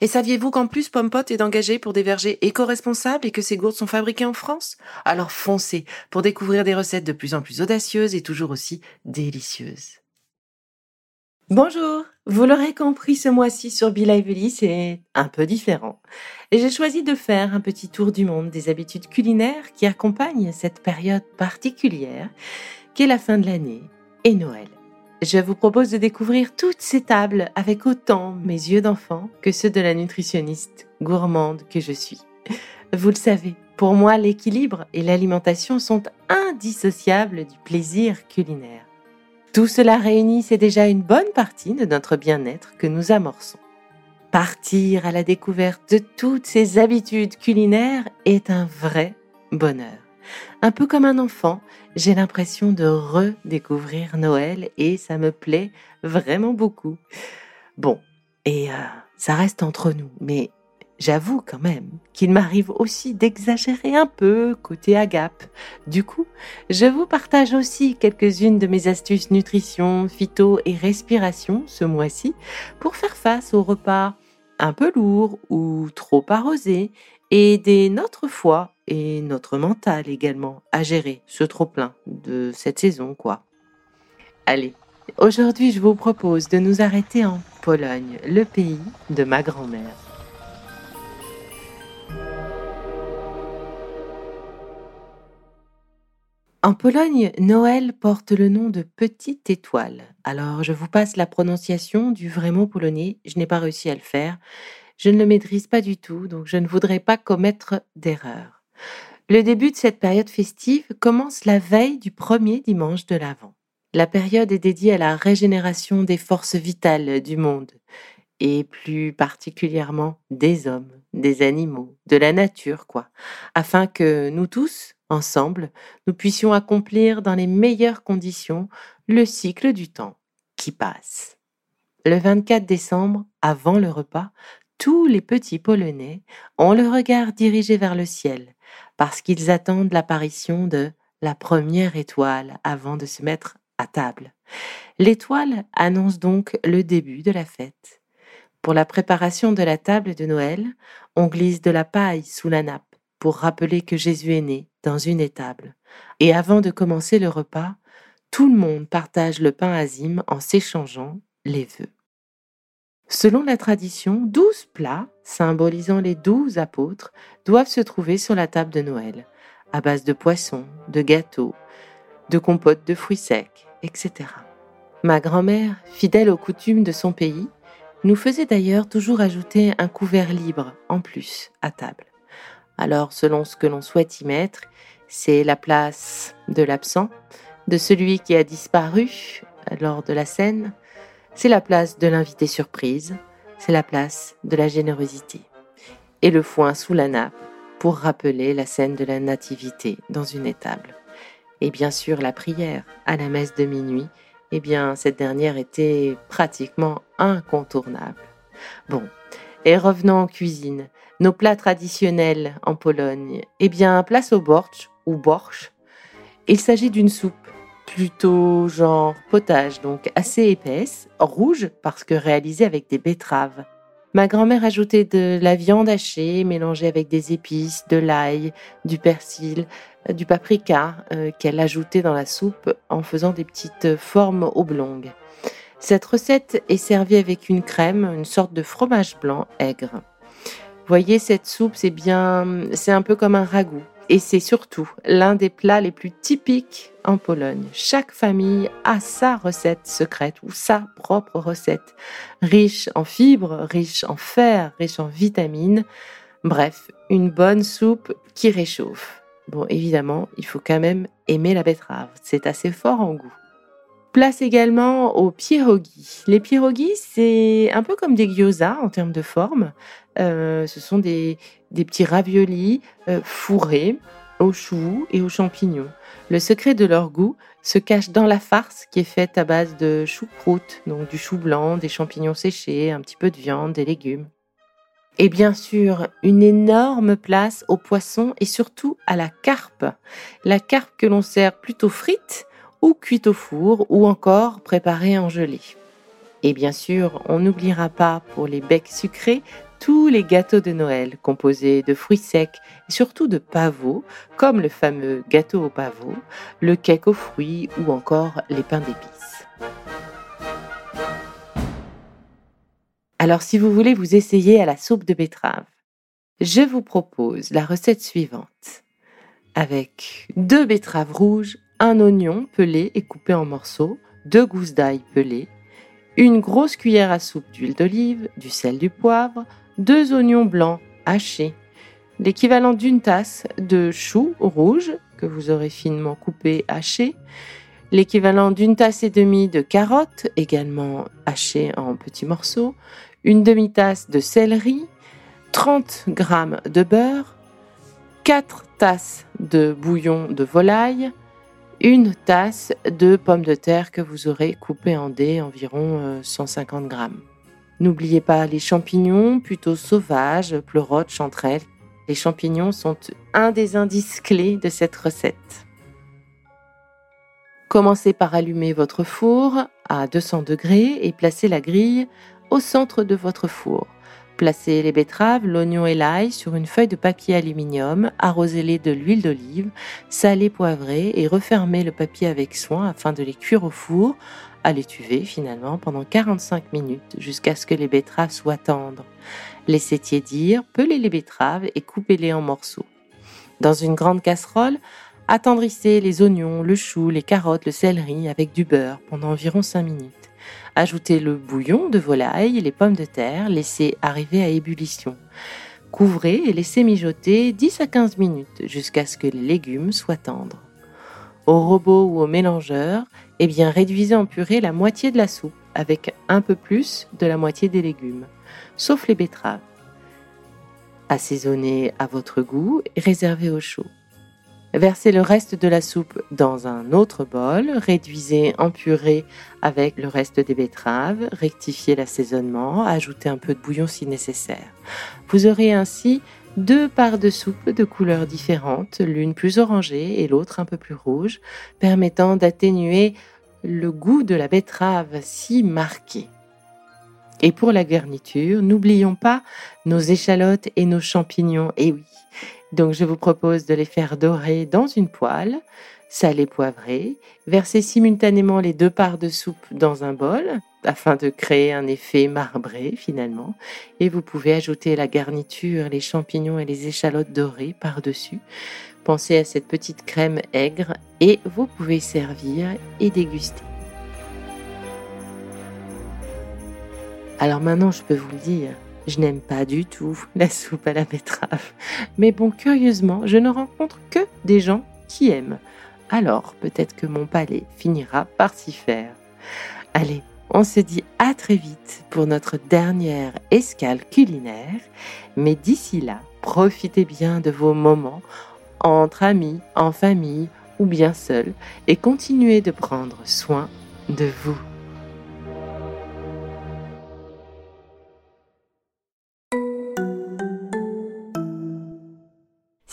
Et saviez-vous qu'en plus Pompot est engagé pour des vergers éco-responsables et que ces gourdes sont fabriquées en France? Alors foncez pour découvrir des recettes de plus en plus audacieuses et toujours aussi délicieuses. Bonjour Vous l'aurez compris, ce mois-ci sur Be Lively, c'est un peu différent. Et j'ai choisi de faire un petit tour du monde des habitudes culinaires qui accompagnent cette période particulière qu'est la fin de l'année et Noël. Je vous propose de découvrir toutes ces tables avec autant mes yeux d'enfant que ceux de la nutritionniste gourmande que je suis. Vous le savez, pour moi, l'équilibre et l'alimentation sont indissociables du plaisir culinaire. Tout cela réuni, c'est déjà une bonne partie de notre bien-être que nous amorçons. Partir à la découverte de toutes ces habitudes culinaires est un vrai bonheur. Un peu comme un enfant, j'ai l'impression de redécouvrir Noël et ça me plaît vraiment beaucoup. Bon, et euh, ça reste entre nous, mais j'avoue quand même qu'il m'arrive aussi d'exagérer un peu côté agape. Du coup, je vous partage aussi quelques-unes de mes astuces nutrition, phyto et respiration ce mois-ci pour faire face aux repas un peu lourds ou trop arrosés et aider notre foie et notre mental également à gérer ce trop-plein de cette saison, quoi. Allez, aujourd'hui je vous propose de nous arrêter en Pologne, le pays de ma grand-mère. En Pologne, Noël porte le nom de Petite Étoile. Alors, je vous passe la prononciation du vrai mot polonais. Je n'ai pas réussi à le faire. Je ne le maîtrise pas du tout, donc je ne voudrais pas commettre d'erreur. Le début de cette période festive commence la veille du premier dimanche de l'Avent. La période est dédiée à la régénération des forces vitales du monde, et plus particulièrement des hommes, des animaux, de la nature, quoi, afin que nous tous, ensemble, nous puissions accomplir dans les meilleures conditions le cycle du temps qui passe. Le 24 décembre, avant le repas, tous les petits Polonais ont le regard dirigé vers le ciel, parce qu'ils attendent l'apparition de la première étoile avant de se mettre à table. L'étoile annonce donc le début de la fête. Pour la préparation de la table de Noël, on glisse de la paille sous la nappe pour rappeler que Jésus est né dans une étable. Et avant de commencer le repas, tout le monde partage le pain azime en s'échangeant les vœux. Selon la tradition, douze plats, symbolisant les douze apôtres, doivent se trouver sur la table de Noël, à base de poissons, de gâteaux, de compotes de fruits secs, etc. Ma grand-mère, fidèle aux coutumes de son pays, nous faisait d'ailleurs toujours ajouter un couvert libre en plus à table. Alors, selon ce que l'on souhaite y mettre, c'est la place de l'absent, de celui qui a disparu lors de la scène, c'est la place de l'invité surprise, c'est la place de la générosité. Et le foin sous la nappe pour rappeler la scène de la nativité dans une étable. Et bien sûr la prière à la messe de minuit, eh bien cette dernière était pratiquement incontournable. Bon, et revenons en cuisine. Nos plats traditionnels en Pologne, eh bien place au borch ou borsch. Il s'agit d'une soupe plutôt genre potage, donc assez épaisse, rouge parce que réalisée avec des betteraves. Ma grand-mère ajoutait de la viande hachée mélangée avec des épices, de l'ail, du persil, euh, du paprika euh, qu'elle ajoutait dans la soupe en faisant des petites formes oblongues. Cette recette est servie avec une crème, une sorte de fromage blanc aigre. Voyez, cette soupe, c'est bien, c'est un peu comme un ragoût Et c'est surtout l'un des plats les plus typiques en Pologne. Chaque famille a sa recette secrète ou sa propre recette, riche en fibres, riche en fer, riche en vitamines. Bref, une bonne soupe qui réchauffe. Bon, évidemment, il faut quand même aimer la betterave. C'est assez fort en goût. Place également aux pierogies. Les pierogies, c'est un peu comme des gyoza en termes de forme. Euh, ce sont des, petits raviolis euh, fourrés aux choux et aux champignons. Le secret de leur goût se cache dans la farce qui est faite à base de choucroute, donc du chou blanc, des champignons séchés, un petit peu de viande, des légumes. Et bien sûr, une énorme place aux poissons et surtout à la carpe. La carpe que l'on sert plutôt frite ou cuite au four ou encore préparée en gelée. Et bien sûr, on n'oubliera pas pour les becs sucrés tous les gâteaux de Noël composés de fruits secs et surtout de pavots, comme le fameux gâteau au pavot, le cake aux fruits ou encore les pains d'épices. Alors si vous voulez vous essayer à la soupe de betterave, je vous propose la recette suivante. Avec deux betteraves rouges, un oignon pelé et coupé en morceaux, deux gousses d'ail pelées, une grosse cuillère à soupe d'huile d'olive, du sel, du poivre, deux oignons blancs hachés, l'équivalent d'une tasse de choux rouges que vous aurez finement coupés hachés, l'équivalent d'une tasse et demie de carottes également hachées en petits morceaux, une demi-tasse de céleri, 30 g de beurre, 4 tasses de bouillon de volaille, une tasse de pommes de terre que vous aurez coupées en dés, environ 150 euh, grammes. N'oubliez pas les champignons, plutôt sauvages, pleurotes, chanterelles. Les champignons sont un des indices clés de cette recette. Commencez par allumer votre four à 200 degrés et placez la grille au centre de votre four. Placez les betteraves, l'oignon et l'ail sur une feuille de papier aluminium, arrosez-les de l'huile d'olive, salez, poivrez et refermez le papier avec soin afin de les cuire au four, à l'étuvée finalement, pendant 45 minutes jusqu'à ce que les betteraves soient tendres. Laissez tiédir, pelez les betteraves et coupez-les en morceaux. Dans une grande casserole, attendrissez les oignons, le chou, les carottes, le céleri avec du beurre pendant environ 5 minutes. Ajoutez le bouillon de volaille et les pommes de terre, laissez arriver à ébullition. Couvrez et laissez mijoter 10 à 15 minutes jusqu'à ce que les légumes soient tendres. Au robot ou au mélangeur, eh réduisez en purée la moitié de la soupe avec un peu plus de la moitié des légumes, sauf les betteraves. Assaisonnez à votre goût et réservez au chaud. Versez le reste de la soupe dans un autre bol, réduisez en purée avec le reste des betteraves, rectifiez l'assaisonnement, ajoutez un peu de bouillon si nécessaire. Vous aurez ainsi deux parts de soupe de couleurs différentes, l'une plus orangée et l'autre un peu plus rouge, permettant d'atténuer le goût de la betterave si marqué. Et pour la garniture, n'oublions pas nos échalotes et nos champignons. Et oui, donc je vous propose de les faire dorer dans une poêle, saler poivrer, verser simultanément les deux parts de soupe dans un bol afin de créer un effet marbré finalement. Et vous pouvez ajouter la garniture, les champignons et les échalotes dorées par-dessus. Pensez à cette petite crème aigre et vous pouvez servir et déguster. Alors maintenant, je peux vous le dire, je n'aime pas du tout la soupe à la betterave. Mais bon, curieusement, je ne rencontre que des gens qui aiment. Alors, peut-être que mon palais finira par s'y faire. Allez, on se dit à très vite pour notre dernière escale culinaire. Mais d'ici là, profitez bien de vos moments entre amis, en famille ou bien seul et continuez de prendre soin de vous.